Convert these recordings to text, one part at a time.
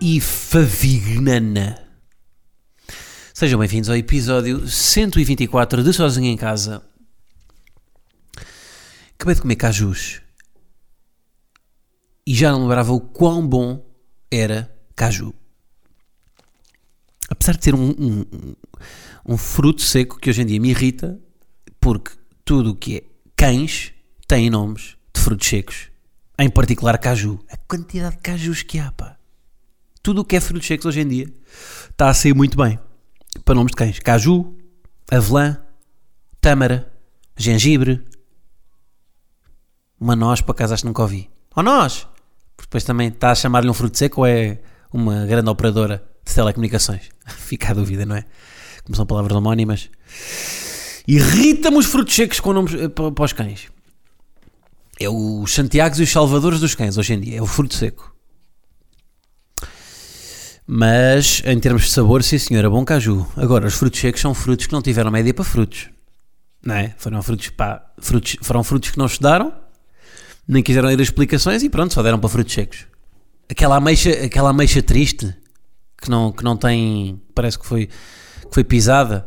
e favignana? Sejam bem-vindos ao episódio 124 de Sozinho em Casa. Acabei de comer cajus e já não lembrava o quão bom era caju. Apesar de ser um, um, um- fruto seco que hoje em dia me irrita, porque tudo o que é cães tem nomes de frutos secos, em particular caju. A quantidade de cajus que há, pá. Tudo o que é frutos secos hoje em dia está a sair muito bem para nomes de cães. Caju, avelã, tâmara, gengibre, uma noz, por acaso acho que nunca ouvi. Ou noz! Porque Depois também está a chamar-lhe um fruto seco ou é uma grande operadora de telecomunicações? Fica a dúvida, não é? Como são palavras homónimas. Irrita-me os frutos secos com nomes eh, pa- para os cães. É os Santiagos e os Salvadores dos cães hoje em dia. É o fruto seco. Mas em termos de sabor, sim senhor, é bom caju. Agora, os frutos secos são frutos que não tiveram média para frutos. Não é? Foram frutos, pá, frutos, foram frutos que não estudaram, nem quiseram ler as explicações e pronto, só deram para frutos secos. Aquela ameixa, aquela ameixa triste que não, que não tem. Parece que foi, que foi pisada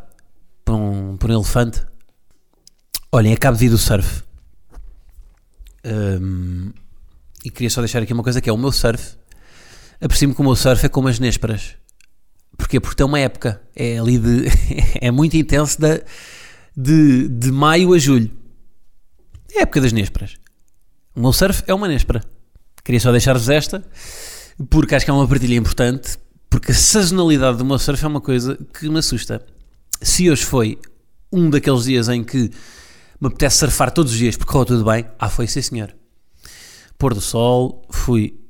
por um, por um elefante. Olhem, acabo de vir do surf. Hum, e queria só deixar aqui uma coisa que é o meu surf. Apercebo-me que o meu surf é como as nésperas. Porquê? Porque tem uma época. É ali de. é muito intenso da, de, de maio a julho. É a época das nésperas. O meu surf é uma néspera. Queria só deixar-vos esta, porque acho que é uma partilha importante, porque a sazonalidade do meu surf é uma coisa que me assusta. Se hoje foi um daqueles dias em que me apetece surfar todos os dias porque correu tudo bem, ah, foi sim senhor. Pôr do sol, fui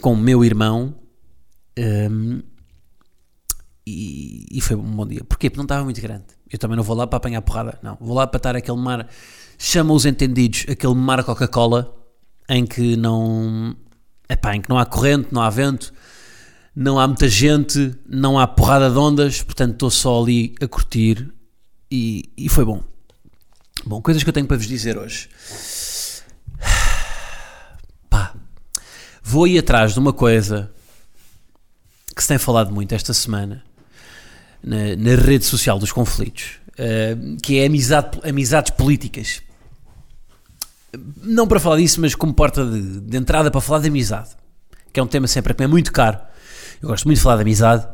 com o meu irmão hum, e, e foi um bom dia. Porquê? Porque não estava muito grande. Eu também não vou lá para apanhar porrada, não. Vou lá para estar aquele mar, chama os entendidos, aquele mar Coca-Cola em que não, epá, em que não há corrente, não há vento, não há muita gente, não há porrada de ondas, portanto estou só ali a curtir e, e foi bom. Bom, coisas que eu tenho para vos dizer hoje. Vou ir atrás de uma coisa que se tem falado muito esta semana na, na rede social dos conflitos, eh, que é amizade, amizades políticas. Não para falar disso, mas como porta de, de entrada para falar de amizade, que é um tema sempre que me é muito caro. Eu gosto muito de falar de amizade,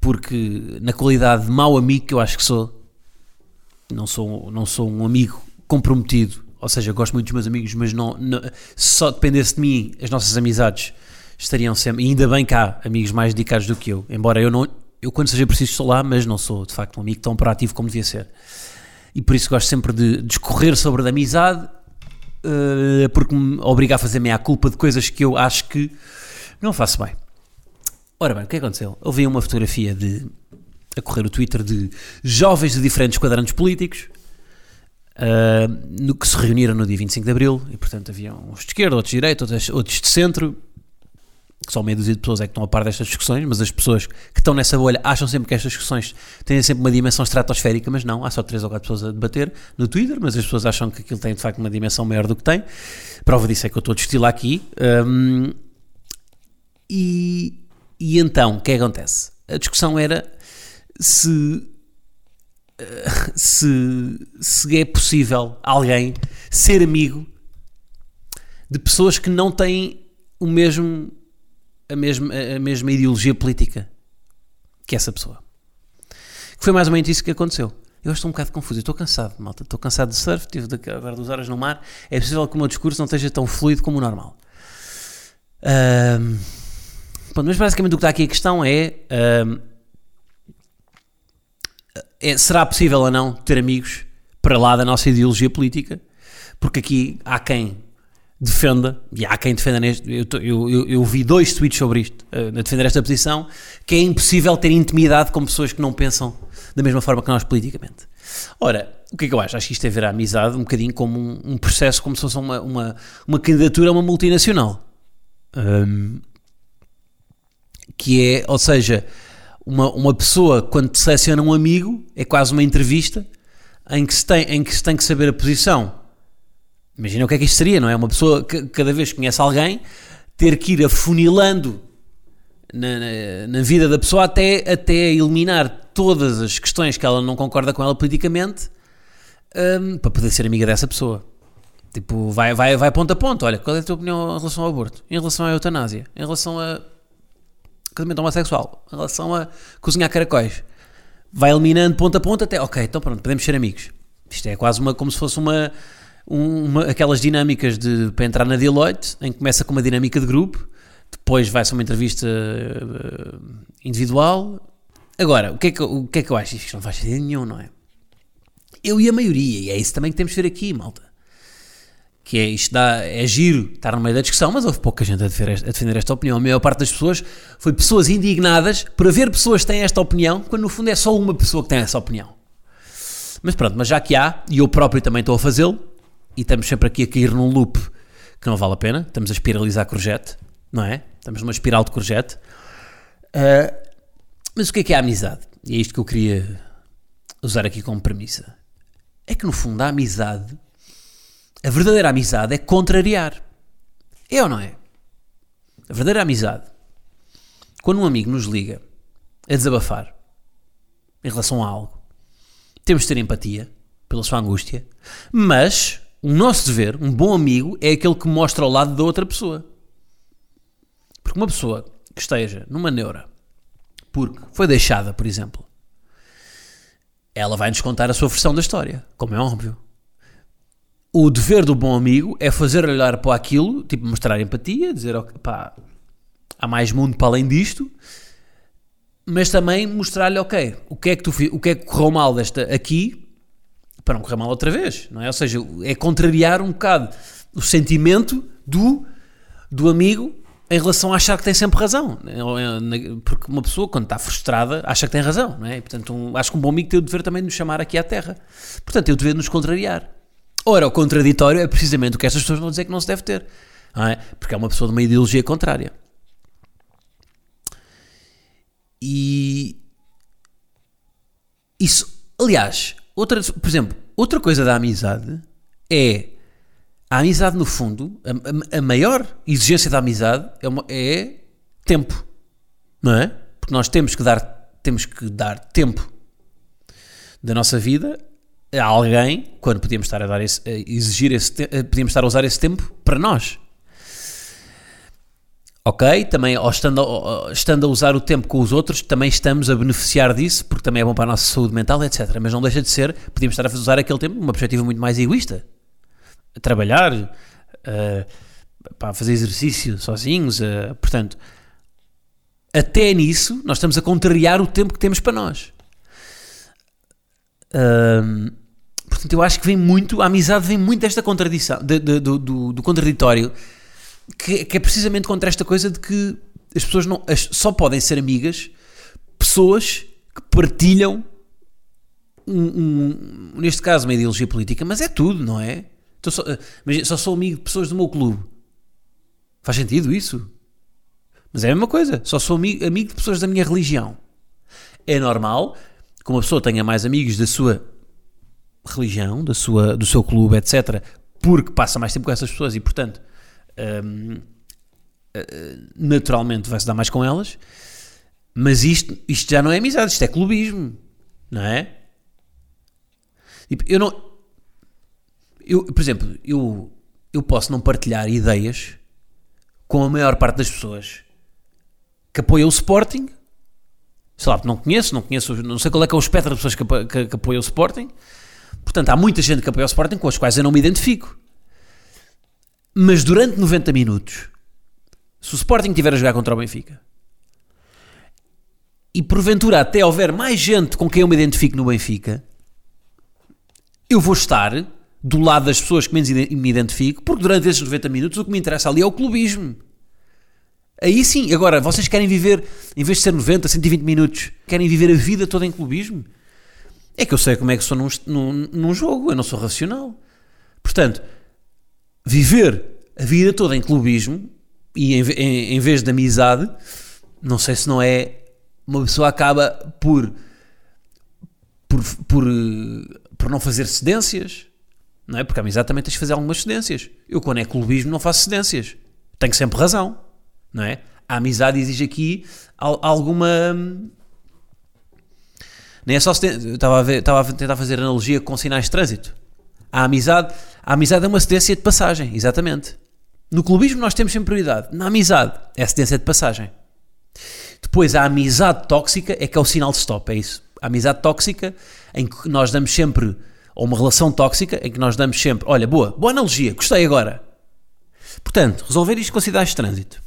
porque na qualidade de mau amigo que eu acho que sou, não sou, não sou um amigo comprometido, ou seja, gosto muito dos meus amigos, mas não, não- se só dependesse de mim, as nossas amizades estariam sempre, e ainda bem que há amigos mais dedicados do que eu, embora eu não, eu quando seja preciso estou lá, mas não sou de facto um amigo tão proativo como devia ser. E por isso gosto sempre de discorrer sobre a amizade, eh, porque me obriga a fazer meia culpa de coisas que eu acho que não faço bem. Ora bem, o que aconteceu? Eu vi uma fotografia de a correr o Twitter de jovens de diferentes quadrantes políticos ah, no que se reuniram no dia 25 de Abril e portanto havia uns de esquerda, outros de direita, outros, outros de centro que só meia dúzia de pessoas é que estão a par destas discussões, mas as pessoas que estão nessa bolha acham sempre que estas discussões têm sempre uma dimensão estratosférica, mas não, há só três ou quatro pessoas a debater no Twitter, mas as pessoas acham que aquilo tem de facto uma dimensão maior do que tem. Prova disso é que eu estou a lá aqui. Ahm, e, e então, o que é que acontece? A discussão era se, se, se é possível alguém ser amigo de pessoas que não têm o mesmo, a, mesma, a mesma ideologia política que essa pessoa. Que foi mais ou menos isso que aconteceu. Eu estou um bocado confuso, estou cansado, malta. Estou cansado de surf, tive de, agora duas horas no mar. É possível que o meu discurso não esteja tão fluido como o normal. Ahm, pronto, mas basicamente o que está aqui a questão é, ahm, é, será possível ou não ter amigos para lá da nossa ideologia política? Porque aqui há quem defenda, e há quem defenda neste, eu, eu, eu, eu vi dois tweets sobre isto, eh, a defender esta posição, que é impossível ter intimidade com pessoas que não pensam da mesma forma que nós politicamente. Ora, o que é que eu acho? Acho que isto é ver a amizade um bocadinho como um, um processo, como se fosse uma, uma, uma candidatura a uma multinacional. Hum, que é, ou seja, uma, uma pessoa quando seleciona um amigo, é quase uma entrevista em que se tem, em que, se tem que saber a posição. Imagina o que é que isto seria, não é? Uma pessoa que cada vez que conhece alguém ter que ir afunilando na, na, na vida da pessoa até, até eliminar todas as questões que ela não concorda com ela politicamente hum, para poder ser amiga dessa pessoa. Tipo, vai, vai, vai ponto a ponto. Olha, qual é a tua opinião em relação ao aborto? Em relação à eutanásia? Em relação a casamento homossexual? Em relação a cozinhar caracóis? Vai eliminando ponto a ponto até, ok, então pronto, podemos ser amigos. Isto é quase uma, como se fosse uma, um- uma aquelas dinâmicas de, para entrar na Deloitte, em que começa com uma dinâmica de grupo, depois vai-se uma entrevista eh, individual. Agora, o que, é que, o que é que eu acho? Isto não faz sentido nenhum, não é? Eu e a maioria, e é isso também que temos de ver aqui, malta. Que é isto dá, é giro estar no meio da discussão, mas houve pouca gente a defender, esta- a defender esta opinião. A maior parte das pessoas foi pessoas indignadas por haver pessoas que têm esta opinião, quando no fundo é só uma pessoa que tem essa opinião. Mas pronto, mas já que há, e eu próprio também estou a fazê-lo, e estamos sempre aqui a cair num loop que não vale a pena, estamos a espiralizar courgette, não é? Estamos numa espiral de courgette. Ah, mas o que é que é a amizade? E é isto que eu queria usar aqui como premissa. É que no fundo a amizade, a verdadeira amizade é contrariar. É ou não é? A verdadeira amizade, quando um amigo nos liga a desabafar em relação a algo, temos de ter empatia pela sua angústia, mas o nosso dever, um bom amigo, é aquele que mostra ao lado da outra pessoa. Porque uma pessoa que esteja numa neura, porque foi deixada, por exemplo, ela vai nos contar a sua versão da história, como é óbvio. O dever do bom amigo é fazer olhar para aquilo, tipo mostrar empatia, dizer, pá, há mais mundo para além disto, mas também mostrar-lhe, ok, o que é que tu o que é que correu mal desta aqui para não correr mal outra vez, não é? Ou seja, é contrariar um bocado o sentimento do, do amigo em relação a achar que tem sempre razão, né? É, porque uma pessoa quando está frustrada acha que tem razão, não é? E, portanto, um- acho que um bom amigo tem o dever também de nos chamar aqui à terra. Portanto, tem o dever de nos contrariar. Ora, o contraditório é precisamente o que estas pessoas vão dizer que não se deve ter, é? Porque é uma pessoa de uma ideologia contrária. E isso, aliás, outra, por exemplo, outra coisa da amizade é a amizade no fundo, a, a- a maior exigência da amizade é, uma- é tempo, não é? Porque nós temos que dar, temos que dar tempo da nossa vida a alguém quando podíamos estar a dar esse, a exigir esse, podíamos estar a usar esse tempo para nós. Ok, também estando, a- estando a usar o tempo com os outros, também estamos a beneficiar disso, porque também é bom para a nossa saúde mental, etc. Mas não deixa de ser, podíamos estar a usar aquele tempo de uma perspectiva muito mais egoísta. A trabalhar, a, pá, a fazer exercício sozinhos, portanto, até nisso nós estamos a contrariar o tempo que temos para nós. Ahm, portanto, eu acho que vem muito, a amizade vem muito desta contradição, de- de- do, do- do contraditório, que, que é precisamente contra esta coisa de que as pessoas não, as- só podem ser amigas pessoas que partilham, um- um- neste caso, uma ideologia política, mas é tudo, não é? Então, só, imagina, só sou amigo de pessoas do meu clube. Faz sentido isso? Mas é a mesma coisa, só sou amigo, amigo de pessoas da minha religião. É normal que uma pessoa tenha mais amigos da sua religião, da sua, do seu clube, etc., porque passa mais tempo com essas pessoas e, portanto, hum, eh, naturalmente vai-se dar mais com elas. Mas isto, isto já não é amizade, isto é clubismo, não é? Tipo, eu não. Eu, por exemplo, eu, eu posso não partilhar ideias com a maior parte das pessoas que apoiam o Sporting. Sei lá, não conheço, não conheço, não sei qual é que é o espectro de pessoas que, que, que apoiam o Sporting. Portanto, há muita gente que apoia o Sporting com as quais eu não me identifico. Mas durante 90 minutos, se o Sporting estiver a jogar contra o Benfica e porventura até houver mais gente com quem eu me identifico no Benfica, eu vou estar do lado das pessoas que menos me identifico, porque durante esses 90 minutos o que me interessa ali é o clubismo. Aí sim, agora, vocês querem viver, em vez de ser 90, 120 minutos, querem viver a vida toda em clubismo? É que eu sei como é que sou num, num, num jogo, eu não sou racional. Portanto, viver a vida toda em clubismo e em, em, em vez de amizade, não sei se não é. Uma pessoa acaba por. por, por, por não fazer cedências, não é? Porque a amizade também tens de fazer algumas cedências. Eu, quando é clubismo, não faço cedências. Tenho sempre razão, não é? A amizade exige aqui alguma. Nem é só. Estava a, ver, estava a tentar fazer analogia com sinais de trânsito. A amizade, a amizade é uma cedência de passagem, exatamente. No clubismo nós temos sempre prioridade. Na amizade é cedência de passagem. Depois a amizade tóxica é que é o sinal de stop, é isso. A amizade tóxica em que nós damos sempre, ou uma relação tóxica em que nós damos sempre, olha, boa, boa analogia, gostei agora. Portanto, resolver isto com cidades de trânsito.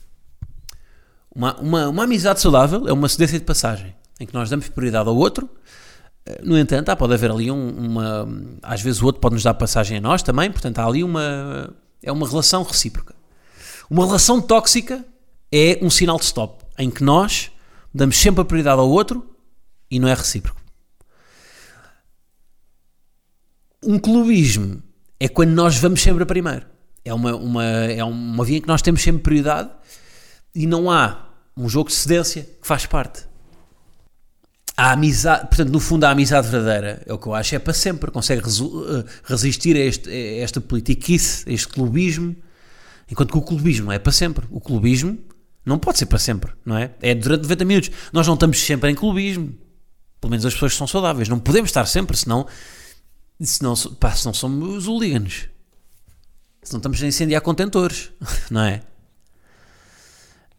Uma, uma, uma amizade saudável é uma cedência de passagem, em que nós damos prioridade ao outro, no entanto, há, pode haver ali um, uma. Às vezes o outro pode nos dar passagem a nós também, portanto há ali uma. É uma relação recíproca. Uma relação tóxica é um sinal de stop, em que nós damos sempre a prioridade ao outro e não é recíproco. Um clubismo é quando nós vamos sempre a primeiro. É uma, uma, é uma via em que nós temos sempre prioridade e não há um jogo de cedência que faz parte a amizade, portanto, no fundo, a amizade verdadeira é o que eu acho, é para sempre, consegue eh, resistir a, este, a esta politiquice, a este clubismo, enquanto que o clubismo é para sempre. O clubismo não pode ser para sempre, não é? É durante 90 minutos. Nós não estamos sempre em clubismo, pelo menos as pessoas que são saudáveis, não podemos estar sempre, senão, senão, pá, senão somos hooligans, senão estamos a incendiar contentores, não é?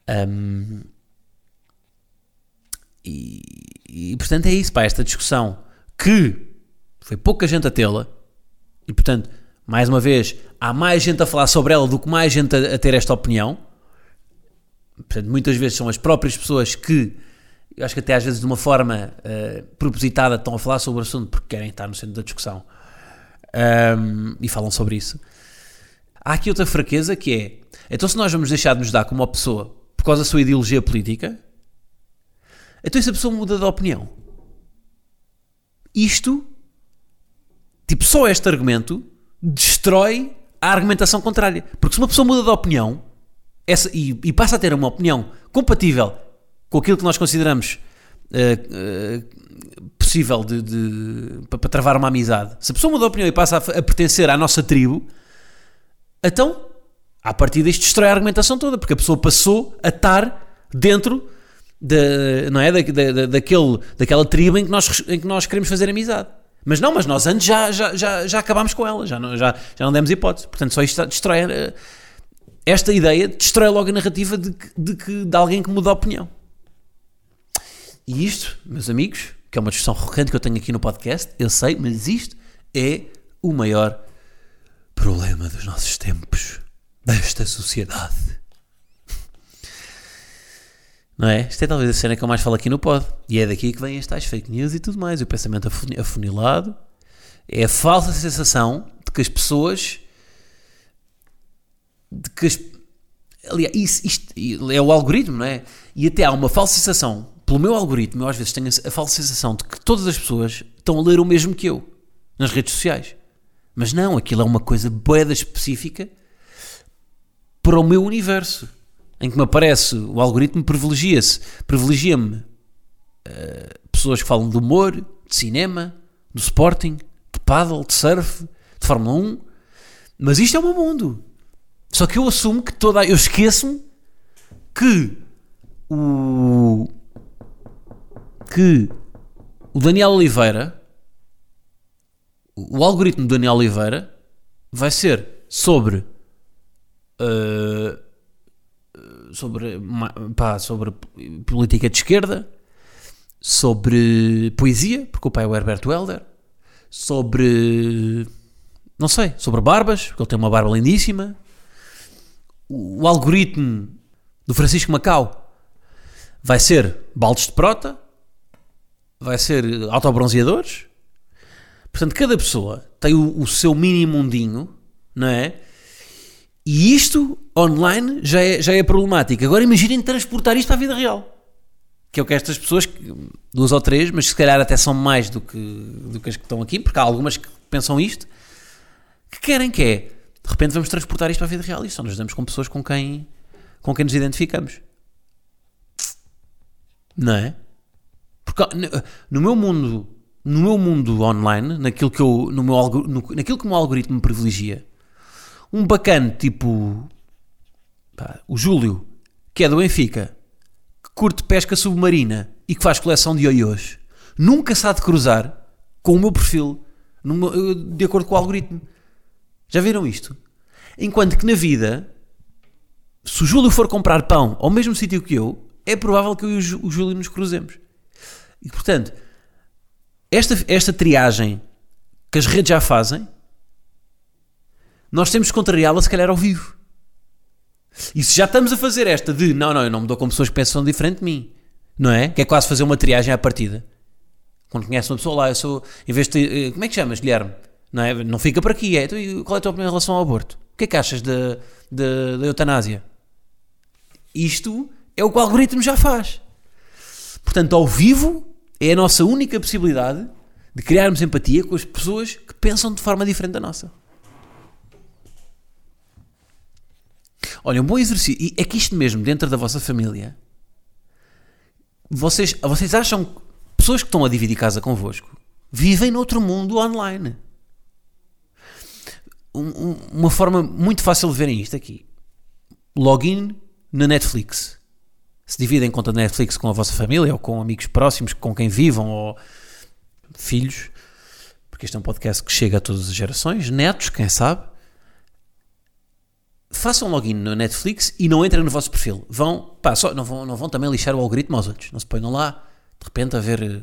Um, e, e portanto é isso, pá, esta discussão que foi pouca gente a tê-la, e portanto, mais uma vez, há mais gente a falar sobre ela do que mais gente a, a ter esta opinião. Portanto, muitas vezes são as próprias pessoas que, eu acho que até às vezes de uma forma uh, propositada, estão a falar sobre o assunto porque querem estar no centro da discussão um, e falam sobre isso. Há aqui outra fraqueza que é: então, se nós vamos deixar de nos dar como uma pessoa por causa da sua ideologia política, então essa pessoa muda de opinião. Isto, tipo, só este argumento destrói a argumentação contrária. Porque se uma pessoa muda de opinião essa, e, e passa a ter uma opinião compatível com aquilo que nós consideramos uh, uh, possível de, de, para, travar uma amizade, se a pessoa muda de opinião e passa a, a pertencer à nossa tribo, então, a partir disto, destrói a argumentação toda, porque a pessoa passou a estar dentro de, não é? Da, da, daquele, daquela tribo em que, nós, em que nós queremos fazer amizade. Mas não, mas nós antes já, já, já, já acabámos com ela, já não, já, já não demos hipótese. Portanto, só isto destrói. Eh, esta ideia destrói logo a narrativa de, de, de, de alguém que muda a opinião. E isto, meus amigos, que é uma discussão recorrente que eu tenho aqui no podcast, eu sei, mas isto é o maior problema dos nossos tempos, desta sociedade. Não é? Isto é talvez a cena que eu mais falo aqui no pod. E é daqui que vêm as tais fake news e tudo mais. O pensamento afunilado é a falsa sensação de que as pessoas. de que as. Aliás, isto, isto é o algoritmo, não é? E até há uma falsa sensação, pelo meu algoritmo, eu às vezes tenho a falsa sensação de que todas as pessoas estão a ler o mesmo que eu nas redes sociais. Mas não, aquilo é uma coisa boeda específica para o meu universo em que me aparece, o algoritmo privilegia-se, privilegia-me uh, pessoas que falam de humor, de cinema, do Sporting, de paddle, de surf, de Fórmula 1, mas isto é o meu mundo. Só que eu assumo que toda. Eu esqueço-me que o. que o Daniel Oliveira, o algoritmo do Daniel Oliveira, vai ser sobre. Uh, sobre, pá, sobre política de esquerda, sobre poesia, porque o pai é o Herbert Welder, sobre. não sei, sobre barbas, porque ele tem uma barba lindíssima. O, o algoritmo do Francisco Macau vai ser baldes de prota, vai ser autobronzeadores. Portanto, cada pessoa tem o, o seu mini mundinho, não é? E isto online já é, já é problemático. Agora imaginem transportar isto a vida real. Que é o que estas pessoas, duas ou três, mas se calhar até são mais do que, do que as que estão aqui, porque há algumas que pensam isto, que querem que é, de repente vamos transportar isto para a vida real e só nos damos com pessoas com quem, com quem nos identificamos. Não é? Porque no meu mundo, no meu mundo online, naquilo que eu, no meu, no, naquilo que o meu algoritmo me privilegia, um bacana tipo pá, o Júlio, que é do Benfica, que curte pesca submarina e que faz coleção de ioiôs, nunca se há de cruzar com o meu perfil de acordo com o algoritmo. Já viram isto? Enquanto que na vida, se o Júlio for comprar pão ao mesmo sítio que eu, é provável que eu e o Júlio nos cruzemos. E portanto, esta, esta triagem que as redes já fazem, nós temos que contrariá-la se calhar ao vivo. E se já estamos a fazer esta de não, não, eu não me dou com pessoas que pensam diferente de mim, não é? Que é quase fazer uma triagem à partida. Quando conhece uma pessoa lá, eu sou, em vez de, eh, como é que chamas, Guilherme? Não, é? não fica por aqui, é? Então, qual é a tua opinião em relação ao aborto? O que é que achas da eutanásia? Isto é o que o algoritmo já faz. Portanto, ao vivo é a nossa única possibilidade de criarmos empatia com as pessoas que pensam de forma diferente da nossa. Olha, um bom exercício. E é que isto mesmo, dentro da vossa família, vocês, vocês acham que pessoas que estão a dividir casa convosco vivem noutro mundo online. Um, um, uma forma muito fácil de verem isto aqui. Login na Netflix. Se dividem conta de Netflix com a vossa família ou com amigos próximos com quem vivam ou filhos, porque este é um podcast que chega a todas as gerações, netos, quem sabe façam login no Netflix e não entrem no vosso perfil. Vão, pá, só, não, vão, não vão também lixar o algoritmo aos outros. Não se ponham lá, de repente, a ver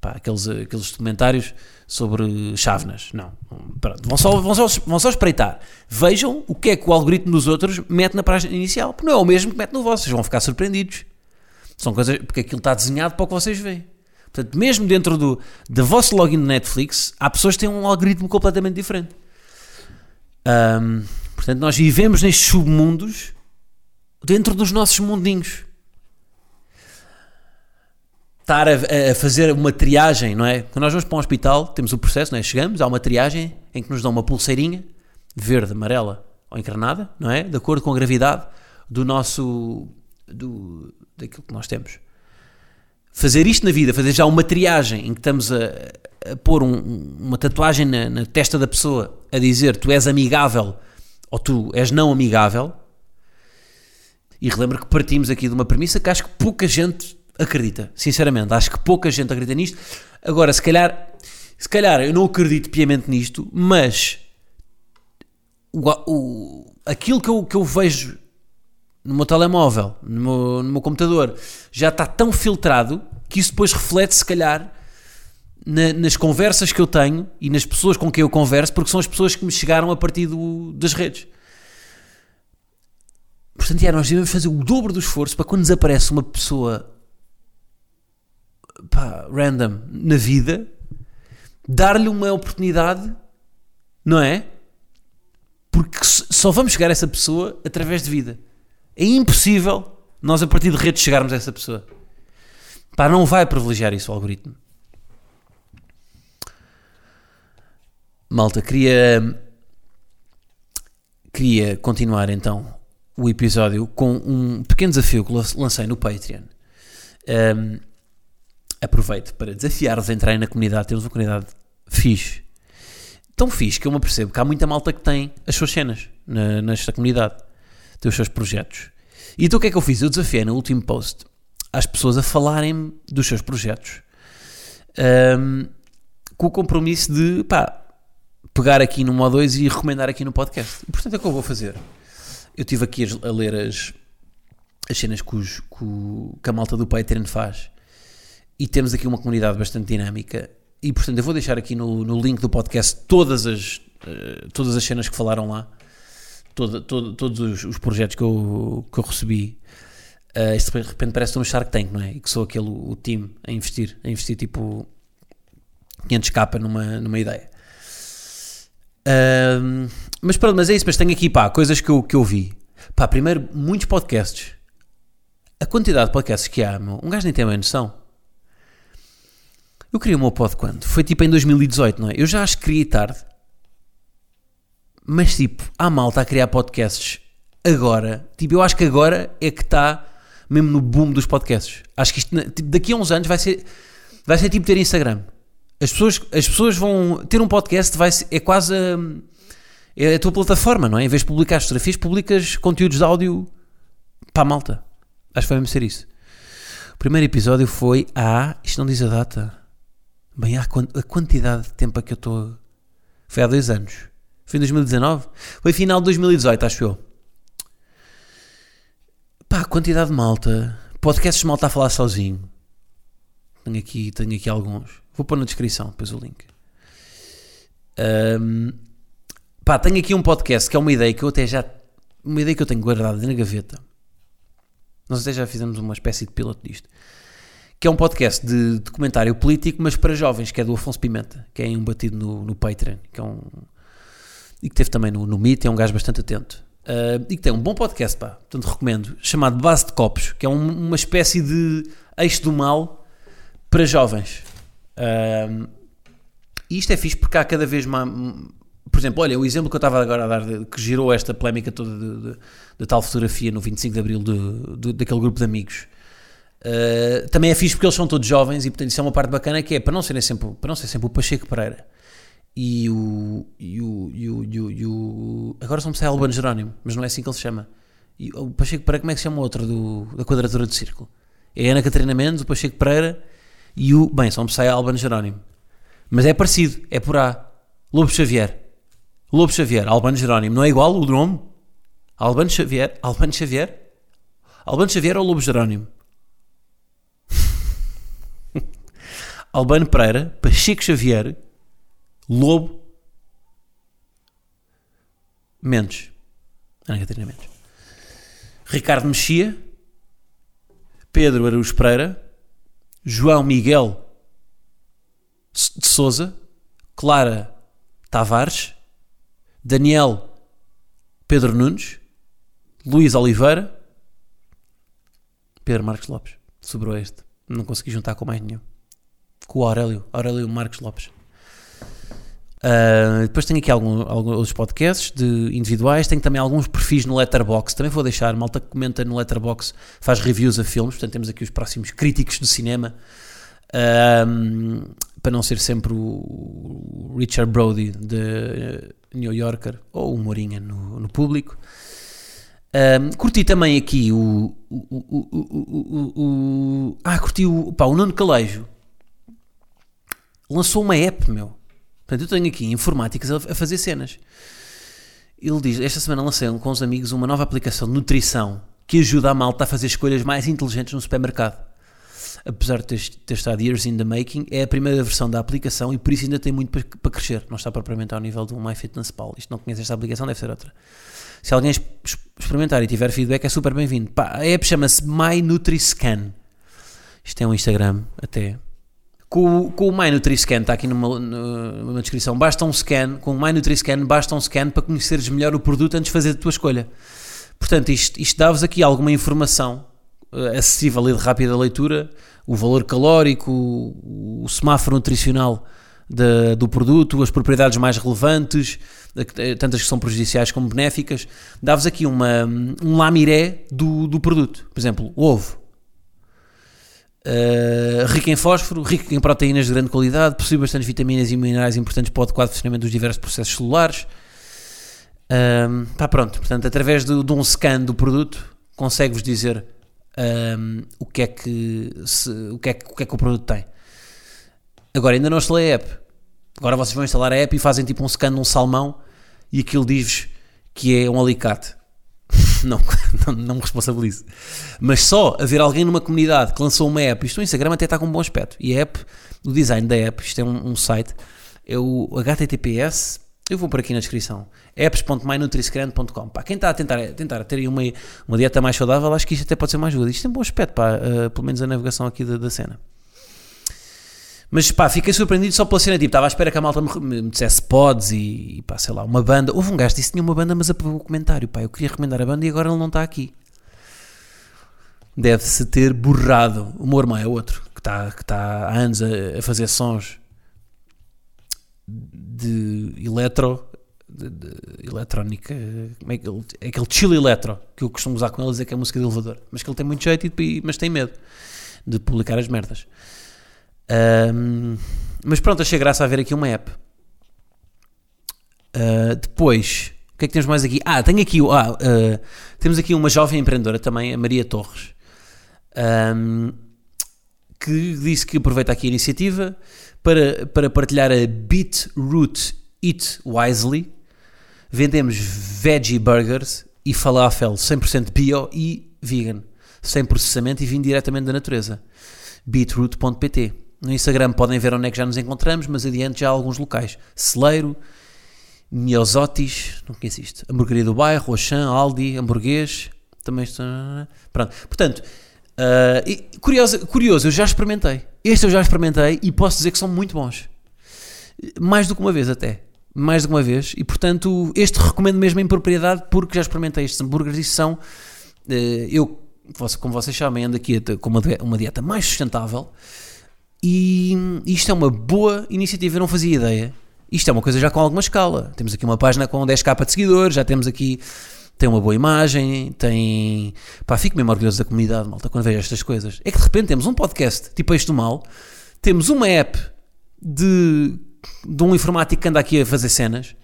pá, aqueles, aqueles documentários sobre chávenas. Não. Pronto, vão, só, vão, só, vão só espreitar. Vejam o que é que o algoritmo dos outros mete na página inicial. Porque não é o mesmo que mete no vosso. Vocês vão ficar surpreendidos. São coisas, porque aquilo está desenhado para o que vocês veem. Portanto, mesmo dentro do, do vosso login no Netflix, há pessoas que têm um algoritmo completamente diferente. Um, Portanto, nós vivemos nestes submundos dentro dos nossos mundinhos. Estar a, a, fazer uma triagem, não é? Quando nós vamos para um hospital, temos o processo, não é? Chegamos, há uma triagem em que nos dão uma pulseirinha verde, amarela ou encarnada, não é? De acordo com a gravidade do nosso. Do, daquilo que nós temos. Fazer isto na vida, fazer já uma triagem em que estamos a, a pôr um, uma tatuagem na, na testa da pessoa a dizer tu és amigável ou tu és não amigável. E relembro que partimos aqui de uma premissa que acho que pouca gente acredita. Sinceramente, acho que pouca gente acredita nisto. Agora, se calhar, se calhar eu não acredito piamente nisto, mas o, o, aquilo que eu, que eu vejo no meu telemóvel, no meu, no meu computador, já está tão filtrado que isso depois reflete, se calhar, na, nas conversas que eu tenho e nas pessoas com quem eu converso, porque são as pessoas que me chegaram a partir do, das redes. Portanto, nós devemos fazer o dobro do esforço para quando nos aparece uma pessoa pá, random na vida, dar-lhe uma oportunidade, não é? Porque só vamos chegar a essa pessoa através de vida. É impossível nós, a partir de redes, chegarmos a essa pessoa. Pá, não vai privilegiar isso o algoritmo. Malta, queria, queria continuar então o episódio com um pequeno desafio que lancei no Patreon. Um, aproveito para desafiar-vos a entrarem na comunidade. Temos uma comunidade fixe. Tão fixe que eu me percebo que há muita malta que tem as suas cenas na, nesta comunidade. Tem os seus projetos. E então o que é que eu fiz? Eu desafiei no último post as pessoas a falarem dos seus projetos. Um, com o compromisso de, pá, pegar aqui no modo 2 e recomendar aqui no podcast. E, portanto, é o que eu vou fazer. Eu estive aqui a, ler as, as cenas que, os, que, a malta do Patreon faz e temos aqui uma comunidade bastante dinâmica. E, portanto, eu vou deixar aqui no, no link do podcast todas as, uh, todas as cenas que falaram lá, todo, todo, todos os, os, projetos que eu, que eu recebi. Uh, isto de repente parece um Shark Tank, não é? E que sou aquele o time a investir, a investir tipo 500k numa, numa ideia. Ahm, mas pronto, mas é isso, mas tenho aqui, pá, coisas que eu, que eu vi. Pá, primeiro, muitos podcasts. A quantidade de podcasts que há, meu, um gajo nem tem a noção. Eu criei o meu pod quando? Foi tipo em 2018, não é? Eu já acho que criei tarde. Mas tipo, há malta a criar podcasts agora. Tipo, eu acho que agora é que está mesmo no boom dos podcasts. Acho que isto, tipo, daqui a uns anos vai ser, vai ser tipo ter Instagram. As pessoas, as pessoas vão ter um podcast, vai é quase a, é a tua plataforma, não é? Em vez de publicar fotografias, publicas conteúdos de áudio para a malta. Acho que vai mesmo ser isso. O primeiro episódio foi há. Isto não diz a data. Bem, há a quantidade de tempo a que eu estou. Foi há dois anos. Foi em 2019? Foi final de 2018, acho eu. Pá, quantidade de malta. Podcasts de malta a falar sozinho. Tenho aqui, tenho aqui alguns. Vou pôr na descrição, depois o link. Ahm, pá, tenho aqui um podcast que é uma ideia que eu até já. Uma ideia que eu tenho guardada na gaveta. Nós até já fizemos uma espécie de piloto disto. Que é um podcast de documentário político, mas para jovens, que é do Afonso Pimenta, que é um batido no, no Patreon, que é um. E que teve também no, no Meet, é um gajo bastante atento. Ah, e que tem um bom podcast, pá, portanto recomendo, chamado Base de Copos, que é um- uma espécie de eixo do mal para jovens. Ah, e isto é fixe porque há cada vez mais. Por exemplo, olha, o exemplo que eu estava agora a dar, de- que gerou esta polémica toda de tal fotografia no 25 de Abril de, de- daquele grupo de amigos. Uh, também é fixe porque eles são todos jovens e portanto isso é uma parte bacana que é para não serem sempre, para não ser sempre o Pacheco Pereira e o, e o, e o, e o, e o- agora só me sai Albano Jerónimo, mas não é assim que ele se chama. E o Pacheco Pereira, como é que se chama o outro do, da quadratura do círculo? É Ana Catarina Mendes, o Pacheco Pereira e o, bem, só me sai Albano Jerónimo. Mas é parecido, é por A. Lobo Xavier. Lobo Xavier, Albano Jerónimo. Não é igual o nome? Albano Xavier, Albano Xavier? Albano Xavier ou Lobo Jerónimo? Albano Pereira, Pacheco Xavier, Lobo Mendes. Ana Catarina Mendes. Ricardo Mexia, Pedro Araújo Pereira, João Miguel de Souza, Clara Tavares, Daniel Pedro Nunes, Luís Oliveira, Pedro Marcos Lopes. Sobrou este. Não consegui juntar com mais nenhum. Com o Aurélio. Aurélio Marcos Lopes. Uh, depois tenho aqui alguns podcasts de individuais. Tenho também alguns perfis no Letterboxd. Também vou deixar. Malta que comenta no Letterboxd faz reviews a filmes. Portanto, temos aqui os próximos críticos de cinema. Um, para não ser sempre o Richard Brody de New Yorker ou o Mourinho no, no público. Um, curti também aqui o, o, o- o- Ah, curti o. Pá, o Nuno Calejo lançou uma app, meu. Portanto, eu tenho aqui informáticas a, fazer cenas. Ele diz: Esta semana lancei com os amigos uma nova aplicação de nutrição que ajuda a malta a fazer escolhas mais inteligentes no supermercado. Apesar de ter, ter estado years in the making, é a primeira versão da aplicação e por isso ainda tem muito para, para crescer. Não está propriamente ao nível do MyFitnessPal. Isto não conhece esta aplicação, deve ser outra. Se alguém experimentar e tiver feedback, é super bem-vindo. A app chama-se MyNutriScan. Isto é um Instagram, até. Com, com o MyNutriScan, está aqui numa, numa descrição, basta um scan, com o MyNutriScan basta um scan para conheceres melhor o produto antes de fazer a tua escolha. Portanto, isto, isto dá-vos aqui alguma informação eh, acessível e de rápida leitura, o valor calórico, o, o semáforo nutricional da- do produto, as propriedades mais relevantes, eh, tantas que são prejudiciais como benéficas, dá-vos aqui uma, um lamiré do, do produto. Por exemplo, o ovo. Uh, rico em fósforo, rico em proteínas de grande qualidade, possui bastantes vitaminas e minerais importantes para o adequado funcionamento dos diversos processos celulares. Um, pá, pronto, portanto, através de, de um scan do produto, consegue-vos dizer um, o, que é que, se, o, que é que, o que é que o produto tem. Agora, ainda não instalei a app. Agora vocês vão instalar a app e fazem tipo um scan de um salmão e aquilo diz-vos que é um alicate. não, não, não me responsabilizo. Mas só haver alguém numa comunidade que lançou uma app, isto no Instagram até está com um bom aspecto. E a app, o design da app, isto é um, um site, é o HTTPS, eu vou por aqui na descrição, apps.mynutriscrand.com. Pá, quem está a tentar, tentar ter uma, uma dieta mais saudável, acho que isto até pode ser mais ajuda. Isto tem um bom aspecto, pá, uh, pelo menos a navegação aqui da, da cena. Mas pá, fiquei surpreendido só pela cena. Tipo, estava à espera que a malta me, me dissesse pods e, e pá, sei lá, uma banda. Houve um gajo que disse que tinha uma banda, mas apagou o comentário. Pá, eu queria recomendar a banda e agora ele não está aqui. Deve-se ter borrado. O meu irmão é outro, que está que tá há anos a, a fazer sons de eletro. De, de eletrónica, como é que ele, é aquele chill eletro que eu costumo usar com ele dizer que é música de elevador, mas que ele tem muito jeito, e, mas tem medo de publicar as merdas. Um, mas pronto, achei graça a ver aqui uma app. Uh, depois, o que é que temos mais aqui? Ah, tenho aqui, ah, uh, temos aqui uma jovem empreendedora também, a Maria Torres, um, que disse que aproveita aqui a iniciativa para, para partilhar a Beetroot Eat Wisely. Vendemos veggie burgers e falafel 100% bio e vegan, sem processamento e vindo diretamente da natureza. beetroot.pt no Instagram podem ver onde é que já nos encontramos, mas adiante já há alguns locais. Celeiro, Miosotis, não conheço isto. Hamburgueria do Bairro, Oxã, Aldi, Hamburguês. Também está. Pronto. Portanto, uh, e, curioso, curioso, eu já experimentei. Este eu já experimentei e posso dizer que são muito bons. Mais do que uma vez até. Mais do que uma vez. E portanto, este recomendo mesmo em propriedade porque já experimentei estes hambúrgueres e são. Uh, eu, como vocês sabem, ando aqui com uma dieta mais sustentável. E isto é uma boa iniciativa, eu não fazia ideia. Isto é uma coisa já com alguma escala. Temos aqui uma página com 10k de seguidores, já temos aqui. Tem uma boa imagem, tem. Pá, fico mesmo orgulhoso da comunidade, malta, quando vejo estas coisas. É que de repente temos um podcast, tipo este do mal, temos uma app de, de um informático que anda aqui a fazer cenas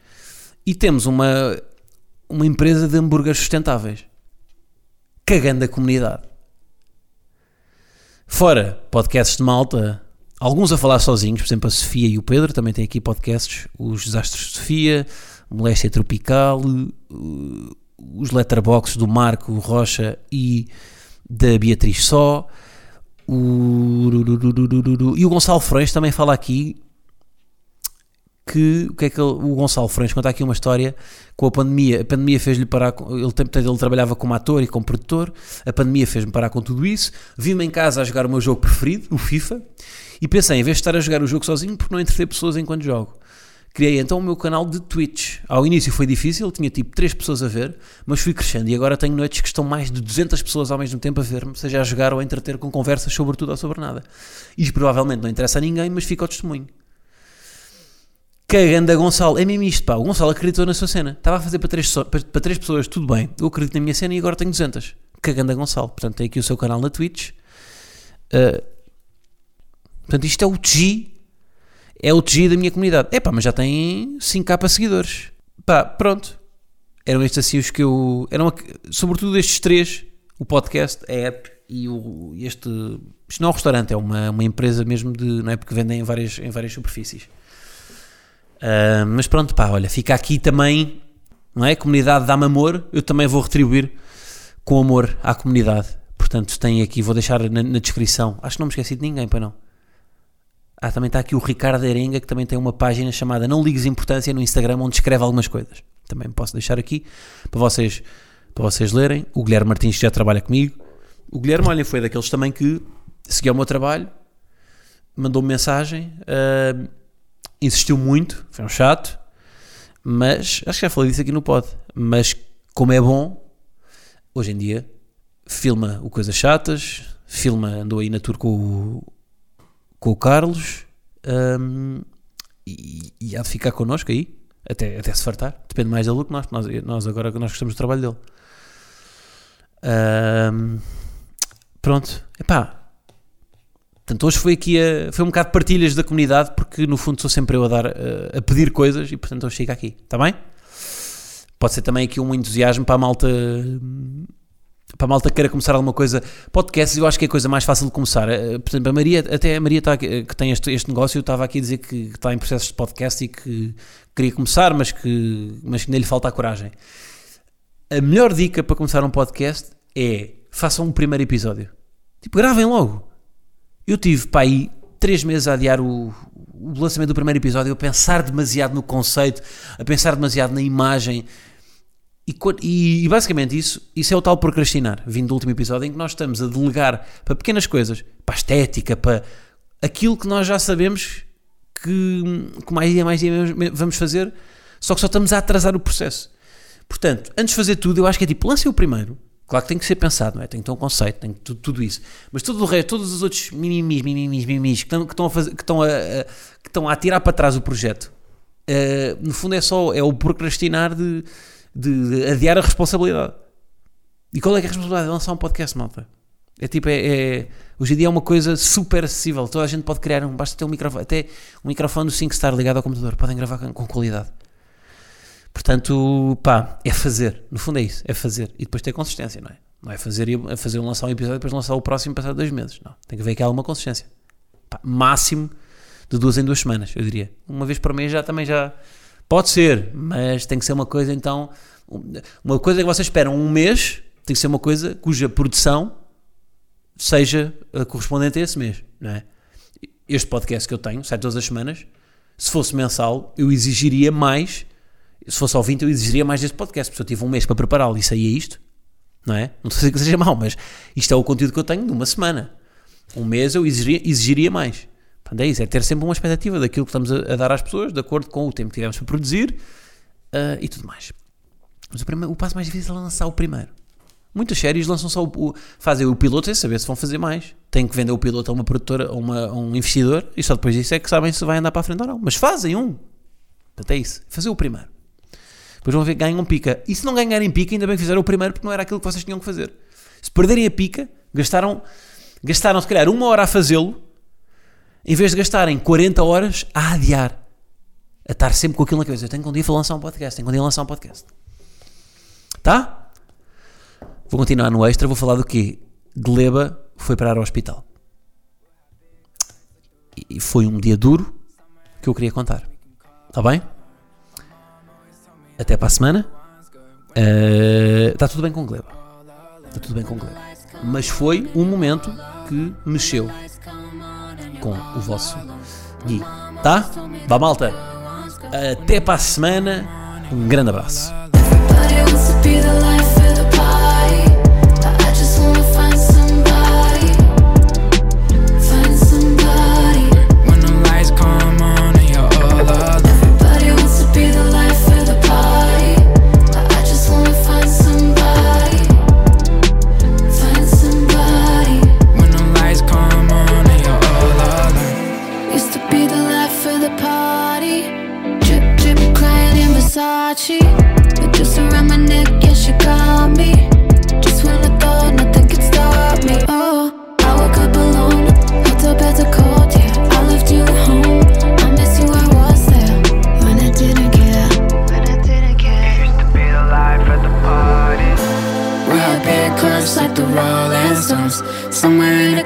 e temos uma, uma empresa de hambúrgueres sustentáveis. Cagando a comunidade. Fora podcasts de malta alguns a falar sozinhos, por exemplo, a Sofia e o Pedro, também têm aqui podcasts, os Desastres de Sofia, Moléstia Tropical, os letterboxes do Marco Rocha e da Beatriz Só, o, e o Gonçalo Freixo também fala aqui que o que é que ele, o Gonçalo Freixo conta aqui uma história com a pandemia. A pandemia fez-lhe parar. Ele, ele trabalhava como ator e como produtor. A pandemia fez-me parar com tudo isso. Vi-me em casa a jogar o meu jogo preferido, o FIFA, e pensei, em vez de estar a jogar o jogo sozinho, porque não entreter pessoas enquanto jogo. Criei então o meu canal de Twitch. Ao início foi difícil, tinha tipo 3 pessoas a ver, mas fui crescendo e agora tenho noites que estão mais de 200 pessoas ao mesmo tempo a ver-me, seja a jogar ou a entreter com conversas sobre tudo ou sobre nada. Isto provavelmente não interessa a ninguém, mas fica ao testemunho. Caganda Gonçalo, é mesmo isto, pá. O Gonçalo acreditou na sua cena. Estava a fazer para 3 para, três pessoas, tudo bem. Eu acredito na minha cena e agora tenho 200. Caganda Gonçalo. Portanto, tem aqui o seu canal na Twitch. Uh, Portanto, isto é o TG, é o TG da minha comunidade. É pá, mas já tem 5k seguidores. Pá, pronto. Eram estes assim os que eu. Eram, sobretudo estes três: o podcast, a app e o, este. Isto não é um restaurante, é uma, uma empresa mesmo de. Não é porque vendem em várias, em várias superfícies. Uh, mas pronto, pá, olha, fica aqui também, não é? Comunidade dá-me amor, eu também vou retribuir com amor à comunidade. Portanto, tem aqui, vou deixar na, na descrição. Acho que não me esqueci de ninguém, para não. Ah, também está aqui o Ricardo Erenga, que também tem uma página chamada Não Ligues Importância no Instagram, onde escreve algumas coisas. Também posso deixar aqui para vocês, para vocês lerem. O Guilherme Martins já trabalha comigo. O Guilherme, olha, foi daqueles também que seguiu o meu trabalho, mandou-me mensagem, uh, insistiu muito, foi um chato, mas acho que já falei disso aqui no pod. Mas como é bom, hoje em dia, filma o Coisas Chatas, filma, andou aí na tour com o com o Carlos um, e, e há de ficar connosco aí, até, até se fartar. Depende mais dele do que nós. Nós, nós agora nós gostamos do trabalho dele. Um, pronto, epá. Portanto, hoje foi aqui a, foi um bocado partilhas da comunidade, porque no fundo sou sempre eu a dar a, a pedir coisas e portanto hoje chego aqui, está bem? Pode ser também aqui um entusiasmo para a malta para a malta que queira começar alguma coisa, podcasts eu acho que é a coisa mais fácil de começar. Eh, por exemplo, a Maria, até a Maria está, que tem este, este negócio, eu estava aqui a dizer que está em processos de podcast e que queria começar, mas que, mas que nem lhe falta a coragem. A melhor dica para começar um podcast é façam um primeiro episódio. Tipo, gravem logo. Eu tive para aí três meses a adiar o, o lançamento do primeiro episódio, a pensar demasiado no conceito, a pensar demasiado na imagem e, e, basicamente isso, isso é o tal procrastinar, vindo do último episódio, em que nós estamos a delegar para pequenas coisas, para a estética, para aquilo que nós já sabemos que, que mais dia mais dia vamos fazer, só que só estamos a atrasar o processo. Portanto, antes de fazer tudo, eu acho que é tipo, lancem o primeiro. Claro que tem que ser pensado, não é? Tem que ter um conceito, tem que tudo, tudo isso. Mas todo o resto, todos os outros mimimis, mimimis, mimimis que estão, que a, que a, a, que tirar para trás o projeto, uh, no fundo é só é o procrastinar de, de, de, adiar a responsabilidade. E qual é, é a responsabilidade? É lançar um podcast, malta. É tipo, é, é, hoje em dia é uma coisa super acessível. Toda a gente pode criar um, basta ter um microfone, até um microfone do 5 star ligado ao computador. Podem gravar com, com qualidade. Portanto, pá, é fazer. No fundo é isso, é fazer. E depois ter consistência, não é? Não é fazer, é fazer lançar um episódio e depois lançar o próximo passado dois meses. Não. Tem que haver aqui alguma consistência. Pá, máximo de duas em duas semanas, eu diria. Uma vez por mês já também já. Pode ser, mas tem que ser uma coisa então. Uma coisa que vocês esperam um mês tem que ser uma coisa cuja produção seja eh, correspondente a esse mês, não é? Este podcast que eu tenho, sai todas as semanas, se fosse mensal, eu exigiria mais se fosse 20 eu exigiria mais deste podcast, porque eu tive um mês para prepará-lo e saía isto, não é? Não estou a dizer que seja mau, mas isto é o conteúdo que eu tenho de uma semana. Um mês eu exigiria, exigiria mais. Portanto, é isso, é ter sempre uma expectativa daquilo que estamos a, a dar às pessoas, de acordo com o tempo que tivemos para produzir uh, e tudo mais. Mas o, primeiro, o passo mais difícil é lançar o primeiro. Muitas séries lançam só o, o, fazem o piloto sem saber se vão fazer mais. Têm que vender o piloto a uma produtora, a, uma, a um investidor, e só depois disso é que sabem se vai andar para a frente ou não. Mas fazem um. Portanto, é isso. Fazer o primeiro. Depois vão ver que ganham pica. E se não ganharem pica, ainda bem que fizeram o primeiro, porque não era aquilo que vocês tinham que fazer. Se perderem a pica, gastaram, gastaram se calhar uma hora a fazê-lo, em vez de gastarem 40 horas a adiar. A estar sempre com aquilo na cabeça. Eu tenho que um dia lançar um podcast, tenho que um dia lançar um podcast. Tá? Vou continuar no extra, vou falar do quê? Gleba foi parar ao hospital. E foi um dia duro que eu queria contar. Está bem? Até para a semana. Está uh, tudo bem com o Gleba. Está tudo bem com o Gleba. Mas foi um momento que mexeu com o vosso Gui. Tá? Vá malta. Até para a semana. Um grande abraço.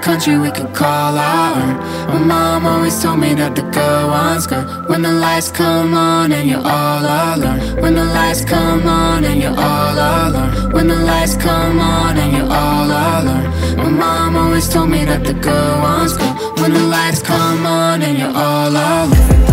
Country we could call our own. My mom always told me that the good ones girl. When the lights come on and you're all alone. When the lights come on and you're all alone. When the lights come on and you're all alone. My mom always told me that the good ones girl. When the lights come on and you're all alone.